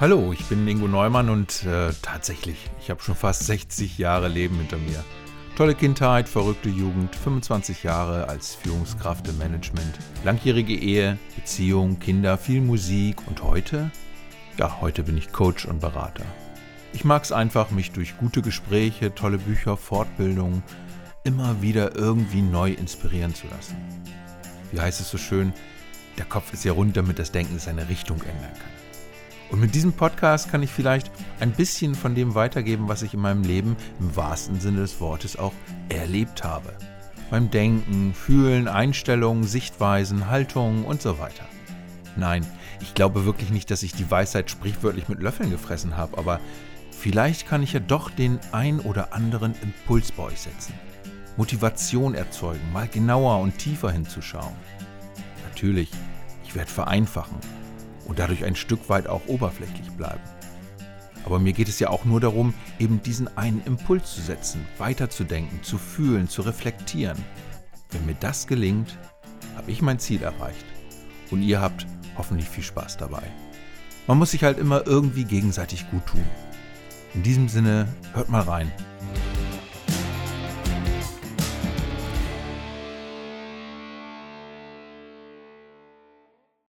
Hallo, ich bin Ingo Neumann und äh, tatsächlich, ich habe schon fast 60 Jahre Leben hinter mir. Tolle Kindheit, verrückte Jugend, 25 Jahre als Führungskraft im Management, langjährige Ehe, Beziehung, Kinder, viel Musik und heute? Ja, heute bin ich Coach und Berater. Ich mag es einfach, mich durch gute Gespräche, tolle Bücher, Fortbildungen immer wieder irgendwie neu inspirieren zu lassen. Wie heißt es so schön? Der Kopf ist ja rund, damit das Denken seine Richtung ändern kann. Und mit diesem Podcast kann ich vielleicht ein bisschen von dem weitergeben, was ich in meinem Leben im wahrsten Sinne des Wortes auch erlebt habe. Beim Denken, Fühlen, Einstellungen, Sichtweisen, Haltungen und so weiter. Nein, ich glaube wirklich nicht, dass ich die Weisheit sprichwörtlich mit Löffeln gefressen habe, aber vielleicht kann ich ja doch den ein oder anderen Impuls bei euch setzen. Motivation erzeugen, mal genauer und tiefer hinzuschauen. Natürlich, ich werde vereinfachen und dadurch ein Stück weit auch oberflächlich bleiben. Aber mir geht es ja auch nur darum, eben diesen einen Impuls zu setzen, weiterzudenken, zu fühlen, zu reflektieren. Wenn mir das gelingt, habe ich mein Ziel erreicht. Und ihr habt hoffentlich viel Spaß dabei. Man muss sich halt immer irgendwie gegenseitig gut tun. In diesem Sinne, hört mal rein.